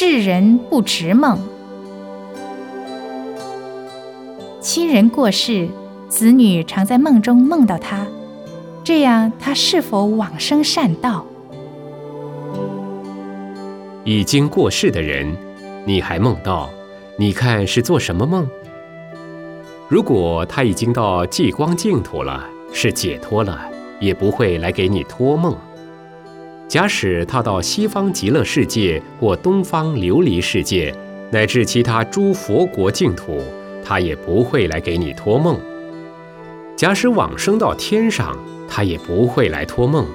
智人不直梦。亲人过世，子女常在梦中梦到他，这样他是否往生善道？已经过世的人，你还梦到，你看是做什么梦？如果他已经到极光净土了，是解脱了，也不会来给你托梦。假使他到西方极乐世界或东方琉璃世界，乃至其他诸佛国净土，他也不会来给你托梦。假使往生到天上，他也不会来托梦。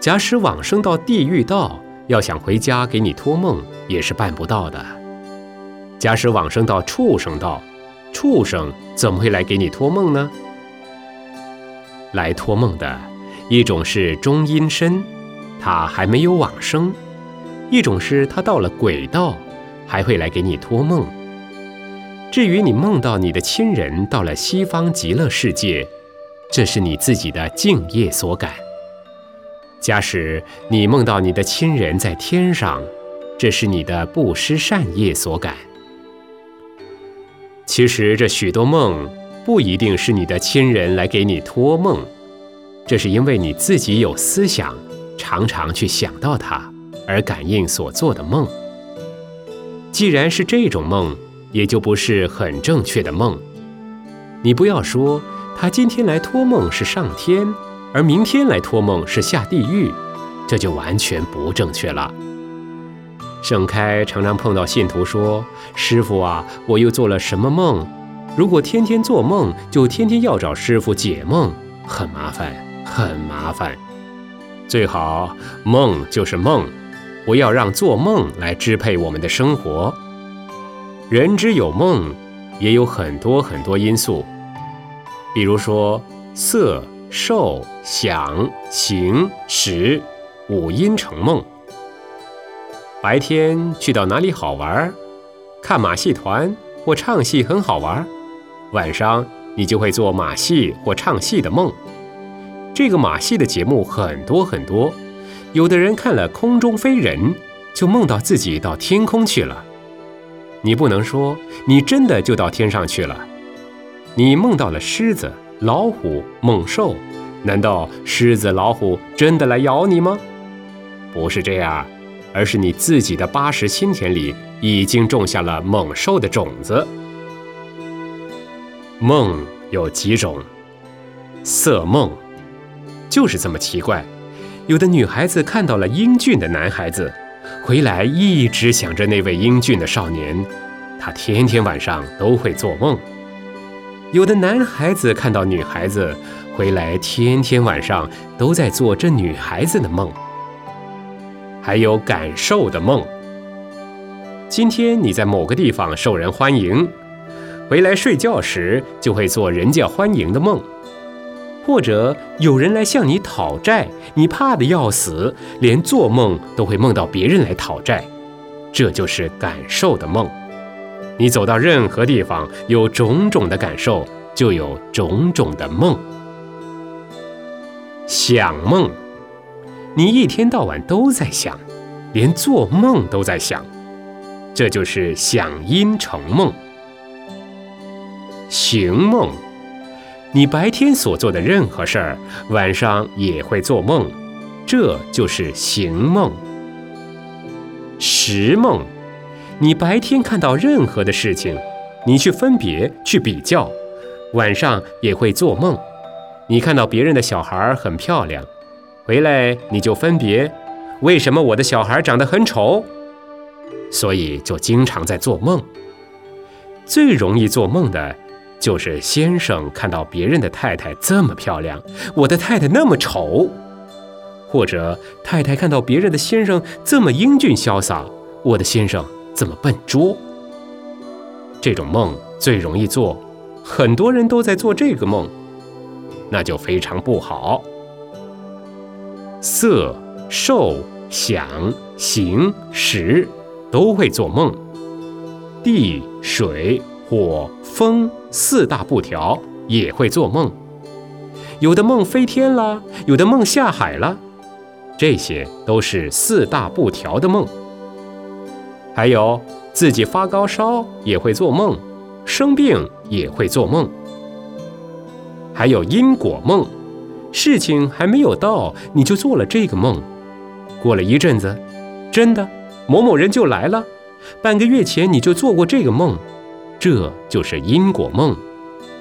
假使往生到地狱道，要想回家给你托梦，也是办不到的。假使往生到畜生道，畜生怎么会来给你托梦呢？来托梦的一种是中阴身。他还没有往生，一种是他到了鬼道，还会来给你托梦。至于你梦到你的亲人到了西方极乐世界，这是你自己的敬业所感；假使你梦到你的亲人在天上，这是你的布施善业所感。其实这许多梦不一定是你的亲人来给你托梦，这是因为你自己有思想。常常去想到他，而感应所做的梦。既然是这种梦，也就不是很正确的梦。你不要说他今天来托梦是上天，而明天来托梦是下地狱，这就完全不正确了。盛开常常碰到信徒说：“师傅啊，我又做了什么梦？如果天天做梦，就天天要找师傅解梦，很麻烦，很麻烦。”最好梦就是梦，不要让做梦来支配我们的生活。人之有梦，也有很多很多因素，比如说色、受、想、行、识五音成梦。白天去到哪里好玩，看马戏团或唱戏很好玩，晚上你就会做马戏或唱戏的梦。这个马戏的节目很多很多，有的人看了空中飞人，就梦到自己到天空去了。你不能说你真的就到天上去了，你梦到了狮子、老虎、猛兽，难道狮子、老虎真的来咬你吗？不是这样，而是你自己的八十心田里已经种下了猛兽的种子。梦有几种？色梦。就是这么奇怪，有的女孩子看到了英俊的男孩子，回来一直想着那位英俊的少年，她天天晚上都会做梦。有的男孩子看到女孩子，回来天天晚上都在做这女孩子的梦。还有感受的梦。今天你在某个地方受人欢迎，回来睡觉时就会做人家欢迎的梦。或者有人来向你讨债，你怕的要死，连做梦都会梦到别人来讨债，这就是感受的梦。你走到任何地方，有种种的感受，就有种种的梦。想梦，你一天到晚都在想，连做梦都在想，这就是想因成梦。行梦。你白天所做的任何事儿，晚上也会做梦，这就是行梦。识梦，你白天看到任何的事情，你去分别、去比较，晚上也会做梦。你看到别人的小孩很漂亮，回来你就分别，为什么我的小孩长得很丑？所以就经常在做梦。最容易做梦的。就是先生看到别人的太太这么漂亮，我的太太那么丑；或者太太看到别人的先生这么英俊潇洒，我的先生这么笨拙。这种梦最容易做，很多人都在做这个梦，那就非常不好。色、受、想、行、识都会做梦，地、水。火、风四大不调也会做梦，有的梦飞天了，有的梦下海了，这些都是四大不调的梦。还有自己发高烧也会做梦，生病也会做梦。还有因果梦，事情还没有到，你就做了这个梦。过了一阵子，真的某某人就来了。半个月前你就做过这个梦，这就是因果梦，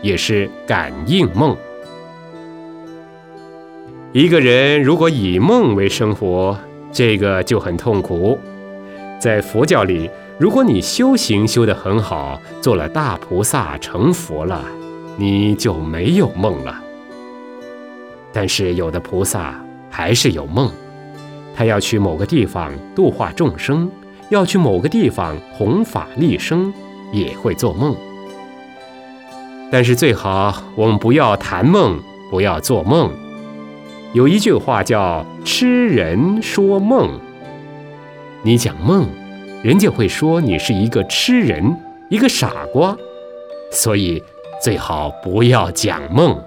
也是感应梦。一个人如果以梦为生活，这个就很痛苦。在佛教里，如果你修行修得很好，做了大菩萨成佛了，你就没有梦了。但是有的菩萨还是有梦，他要去某个地方度化众生，要去某个地方弘法利生，也会做梦。但是最好我们不要谈梦，不要做梦。有一句话叫“痴人说梦”，你讲梦，人家会说你是一个痴人，一个傻瓜，所以最好不要讲梦。